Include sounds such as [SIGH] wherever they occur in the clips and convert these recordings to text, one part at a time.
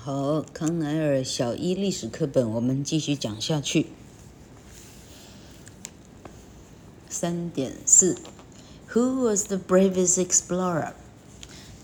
好，康乃尔小一历史课本，我们继续讲下去。三点四，Who was the bravest explorer？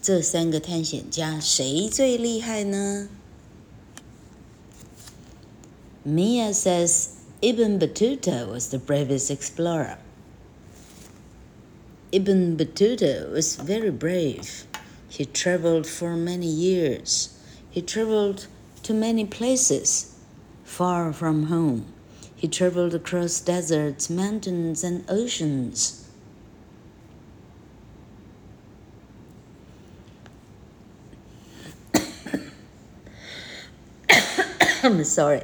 这三个探险家谁最厉害呢？Mia says Ibn Battuta was the bravest explorer. Ibn Battuta was very brave. He traveled for many years. He traveled to many places far from home. He traveled across deserts, mountains, and oceans. I'm [COUGHS] sorry.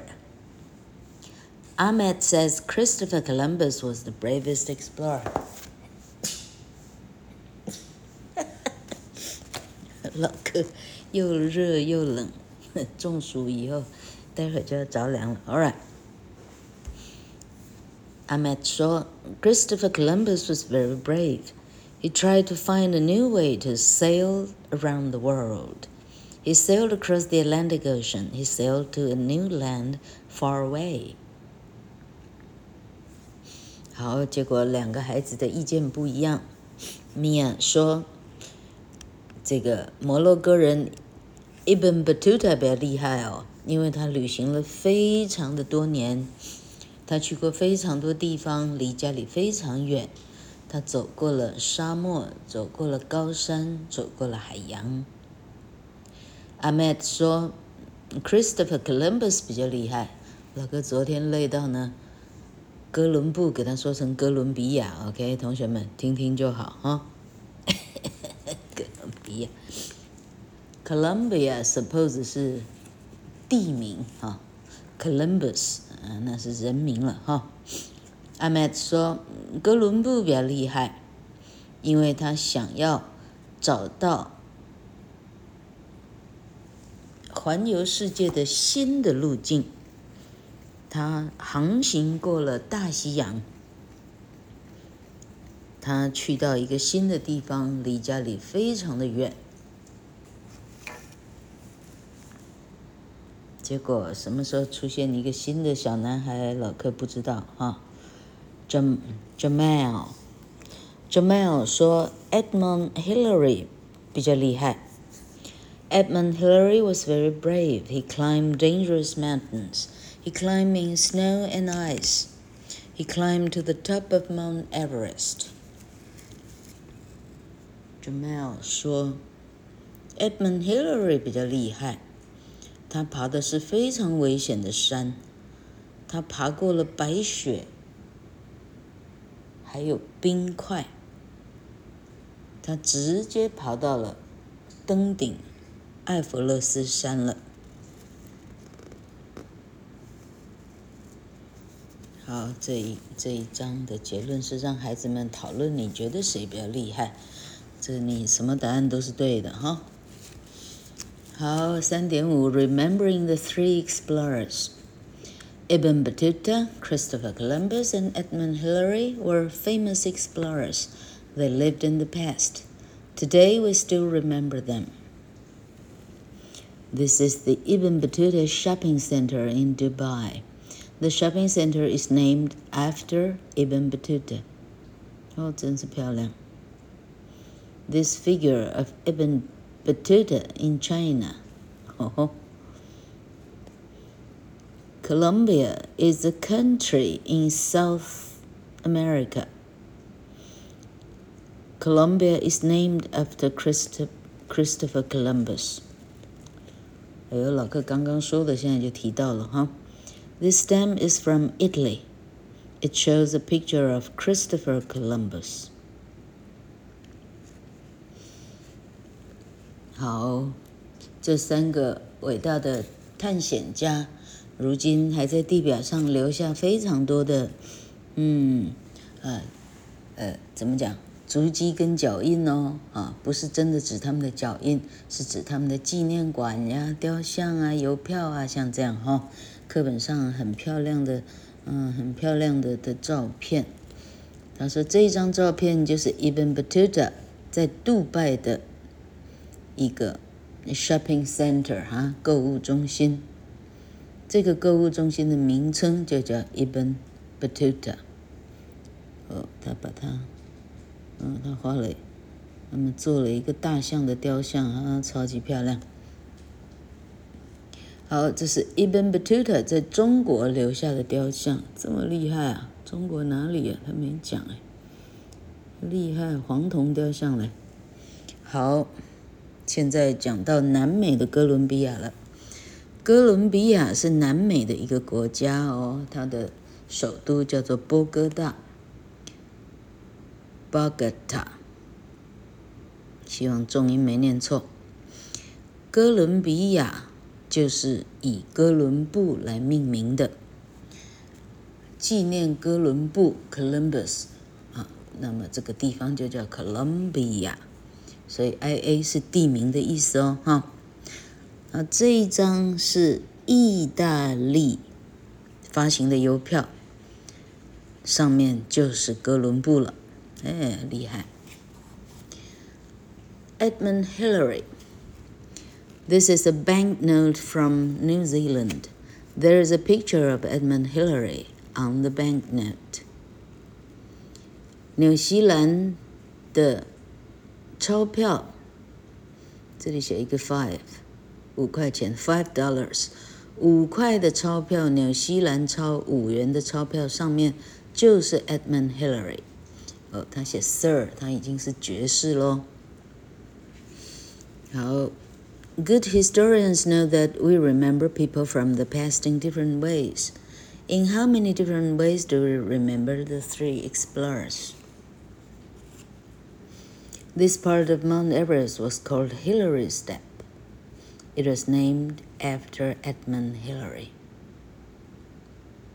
Ahmed says Christopher Columbus was the bravest explorer. 老哥。又热又冷，中暑以后，待会就要着凉了。All right. Ahmed 说，Christopher Columbus was very brave. He tried to find a new way to sail around the world. He sailed across the Atlantic Ocean. He sailed to a new land far away. 好，结果两个孩子的意见不一样。米娅说， 这个摩洛哥人。Ibn Batuta 比较厉害哦，因为他旅行了非常的多年，他去过非常多地方，离家里非常远，他走过了沙漠，走过了高山，走过了海洋。Ahmed 说，Christopher Columbus 比较厉害，老哥昨天累到呢，哥伦布给他说成哥伦比亚，OK，同学们听听就好哈，哥伦比亚。Columbia suppose 是地名哈，Columbus 啊那是人名了哈。阿麦说哥伦布比较厉害，因为他想要找到环游世界的新的路径。他航行过了大西洋，他去到一个新的地方，离家里非常的远。结果什么时候出现一个新的小男孩？老柯不知道哈。Jam Jamal Jamal 说 Edmund Hillary 比较厉害。Edmund Hillary was very brave. He climbed dangerous mountains. He climbed in snow and ice. He climbed to the top of Mount Everest. Jamal 说 Edmund Hillary 比较厉害。他爬的是非常危险的山，他爬过了白雪，还有冰块，他直接爬到了登顶艾弗勒斯山了。好，这一这一章的结论是让孩子们讨论，你觉得谁比较厉害？这你什么答案都是对的哈。好，三点五，Remembering the three explorers. Ibn Battuta, Christopher Columbus, and Edmund Hillary were famous explorers. They lived in the past. Today we still remember them. This is the Ibn Battuta shopping center in Dubai. The shopping center is named after Ibn Battuta. 哦，真是漂亮。 This figure of Ibn Battuta in China. Oh. Colombia is a country in South America. Colombia is named after Christo Christopher Columbus. 哎呦，老客刚刚说的，现在就提到了哈。This stamp is from Italy. It shows a picture of Christopher Columbus. 好，这三个伟大的探险家，如今还在地表上留下非常多的，嗯，呃，呃，怎么讲？足迹跟脚印哦，啊，不是真的指他们的脚印，是指他们的纪念馆呀、雕像啊、邮票啊，像这样哈。课本上很漂亮的，嗯，很漂亮的的照片。他说这一张照片就是 Ibn Battuta 在杜拜的。一个 shopping center 哈，购物中心。这个购物中心的名称就叫 Ibn Batuta。哦，他把它，嗯，他画了，那么做了一个大象的雕像啊，超级漂亮。好，这是 Ibn Batuta 在中国留下的雕像，这么厉害啊！中国哪里啊？他没讲哎，厉害，黄铜雕像嘞。好，现在讲到南美的哥伦比亚了。哥伦比亚是南美的一个国家哦，它的首都叫做波哥大。Bogota，希望重音没念错。哥伦比亚就是以哥伦布来命名的，纪念哥伦布 （Columbus） 啊，那么这个地方就叫 Colombia，所以 I A 是地名的意思哦，哈。啊，这一张是意大利发行的邮票，上面就是哥伦布了。哎，厉害！Edmund Hillary. This is a banknote from New Zealand. There is a picture of Edmund Hillary on the banknote. 纽西兰的 钞票，这里写一个 five，五块钱，five dollars，五块的钞票，纽西兰钞五元的钞票上面就是 Edmund Hillary。哦，他写 Sir，他已经是爵士喽。好，Good historians know that we remember people from the past in different ways. In how many different ways do we remember the three explorers? This part of Mount Everest was called Hillary Step. It was named after Edmund Hillary.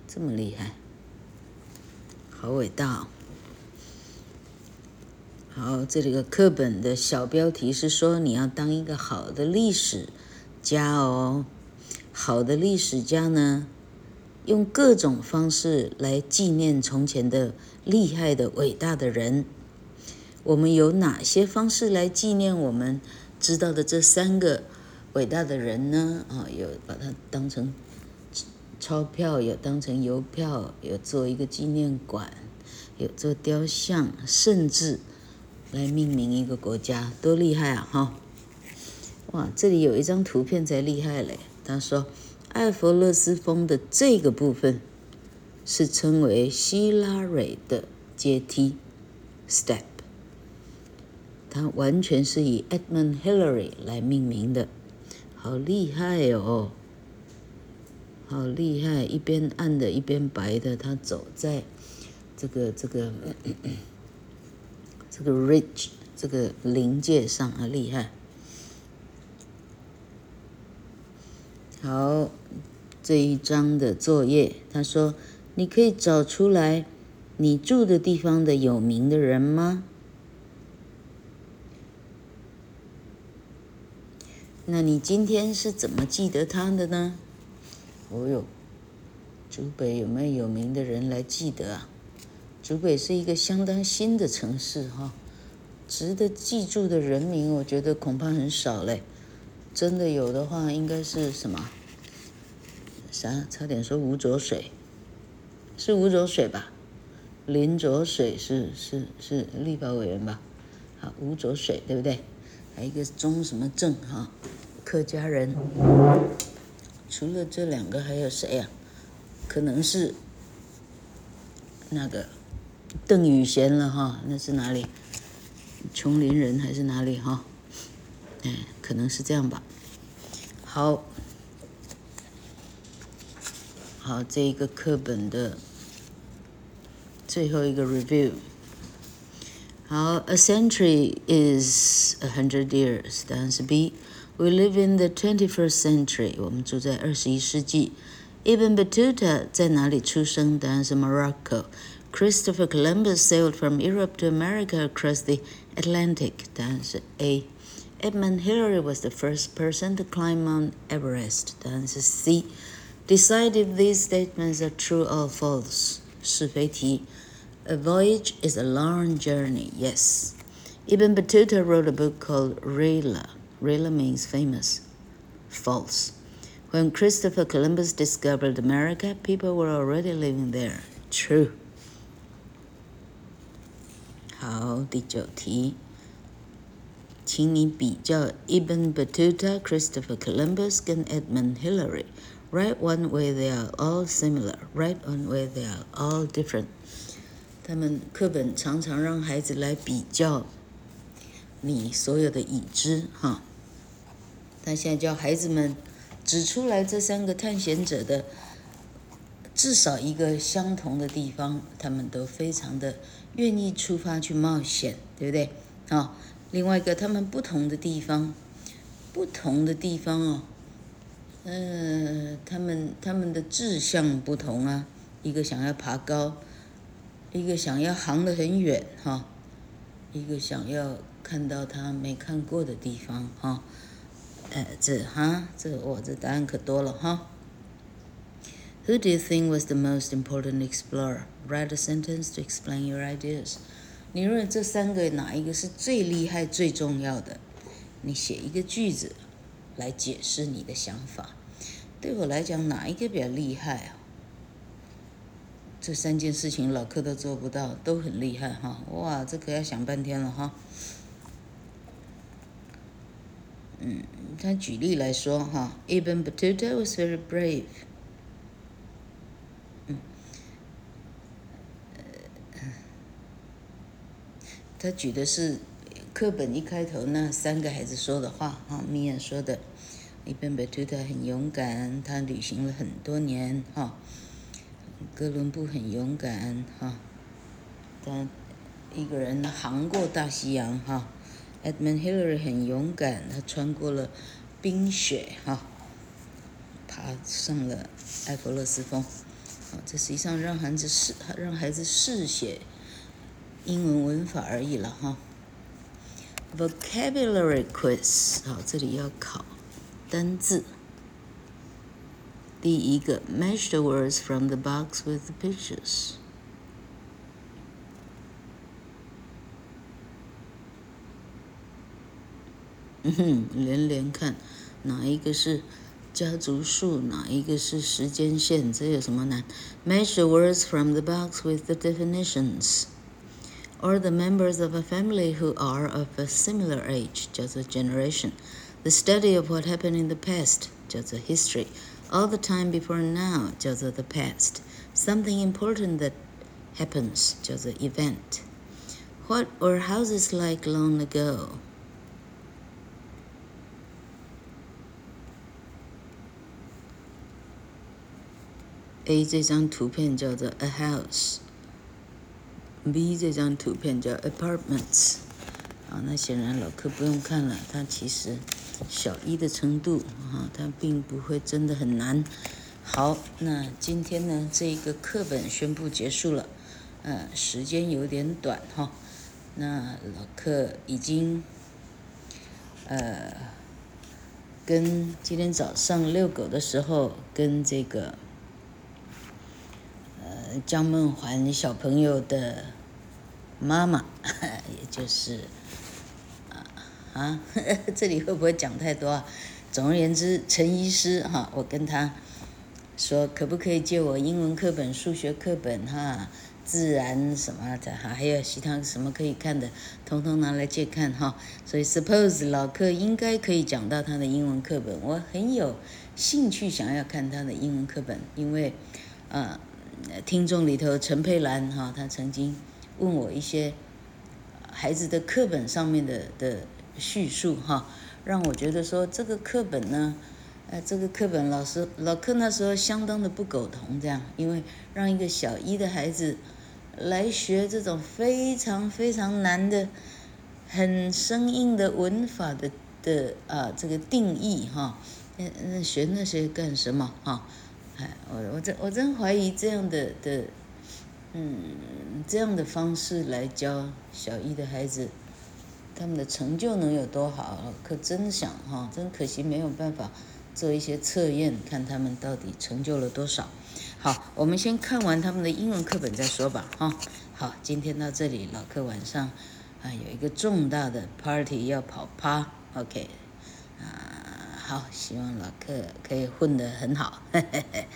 这么厉害，好伟大哦。好，这里个课本的小标题是说，你要当一个好的历史家哦。好的历史家呢，用各种方式来纪念从前的厉害的、伟大的人。我们有哪些方式来纪念我们知道的这三个伟大的人呢？啊，有把它当成钞票，有当成邮票，有做一个纪念馆，有做雕像，甚至。来命名一个国家，多厉害啊！哈，哇，这里有一张图片才厉害嘞。他说，艾佛勒斯峰的这个部分是称为希拉蕊的阶梯 （step），它完全是以 Edmund Hillary 来命名的，好厉害哦！好厉害，一边暗的，一边白的，他走在这个这个。这个 ridge 这个临界上啊，厉害。好，这一章的作业，他说：“你可以找出来你住的地方的有名的人吗？那你今天是怎么记得他的呢？”哦哟，竹北有没有有名的人来记得啊？竹北是一个相当新的城市，哈，值得记住的人名，我觉得恐怕很少嘞。真的有的话，应该是什么？啥？差点说吴浊水，是吴浊水吧？林浊水是是是立法委员吧？好，吴浊水对不对？还有一个钟什么正哈，客家人。除了这两个，还有谁呀？可能是那个。邓雨贤了哈，那是哪里？琼林人还是哪里哈？哎，可能是这样吧。好，好，这一个课本的最后一个 review。好，a century is a hundred years。答案是 B。We live in the twenty-first century。我们住在二十一世纪。Ibn Battuta 在哪里出生？答案是 Morocco。Christopher Columbus sailed from Europe to America across the Atlantic. 答案是 A. Edmund Hillary was the first person to climb Mount Everest. 答案是 C. Decide if these statements are true or false. 是非题。A voyage is a long journey. Yes. Ibn Battuta wrote a book called Rihla. really means famous. False. When Christopher Columbus discovered America, people were already living there. True. 好，第九题，请你比较 Ibn Battuta, Christopher Columbus 跟 Edmund Hillary. Write one way they are all similar. Write one way they are all different. 他们课本常常让孩子来比较你所有的已知，哈。 那现在叫孩子们指出来这三个探险者的至少一个相同的地方，他们都非常的。愿意出发去冒险，对不对？啊，另外一个他们不同的地方，不同的地方哦，呃，他们他们的志向不同啊，一个想要爬高，一个想要航得很远哈，一个想要看到他没看过的地方哈，呃，这哈，这我这答案可多了哈。Who do you think was the most important explorer? Write a sentence to explain your ideas. 你认为这三个哪一个是最厉害、最重要的？你写一个句子来解释你的想法。对我来讲，哪一个比较厉害啊？这三件事情老柯都做不到，都很厉害哈！哇，这可要想半天了哈。嗯，他举例来说哈，Ibn batuta was very brave. 嗯。他举的是课本一开头那三个孩子说的话，哈，米娅说的，Ibn batuta 很勇敢，他旅行了很多年，哈，哥伦布很勇敢，哈，他一个人航过大西洋，哈。，Edmund Hillary 很勇敢，他穿过了冰雪，哈，爬上了埃弗勒斯峰，啊，这实际上让孩子试，让孩子试写。英文文法而已了哈。Vocabulary quiz，好，这里要考单字。第一个，match the words from the box with the pictures。嗯哼，连连看，哪一个是家族树，哪一个是时间线，这有什么难？Match the words from the box with the definitions。or the members of a family who are of a similar age, 叫做 generation. The study of what happened in the past, 叫做 history. All the time before now, 叫做 the past. Something important that happens, 叫做 event. What were houses like long ago? A 这张图片叫做 a house。B 这张图片叫 apartments，啊，那显然老客不用看了，它其实小一的程度，哈，它并不会真的很难。好，那今天呢，这一个课本宣布结束了，呃，时间有点短哈，那老客已经，呃，跟今天早上遛狗的时候跟这个，江梦环小朋友的。妈妈，[LAUGHS] 也就是啊啊，[LAUGHS] 这里会不会讲太多啊？总而言之，陈医师哈，我跟他说，可不可以借我英文课本、数学课本哈、自然什么的哈，还有其他什么可以看的，统统拿来借看哈。所以，suppose 老客应该可以讲到他的英文课本，我很有兴趣想要看他的英文课本，因为啊，听众里头陈佩兰哈，他曾经。问我一些孩子的课本上面的的叙述哈，让我觉得说这个课本呢，呃，这个课本老师老课那时候相当的不苟同，这样，因为让一个小一的孩子来学这种非常非常难的、很生硬的文法的的啊这个定义哈，那那学那些干什么哈？哎，我我真我真怀疑这样的的。嗯，这样的方式来教小一的孩子，他们的成就能有多好？可真想哈，真可惜没有办法做一些测验，看他们到底成就了多少。好，我们先看完他们的英文课本再说吧。哈，好，今天到这里，老客晚上啊有一个重大的 party 要跑趴，OK，啊，好，希望老客可以混得很好。嘿嘿嘿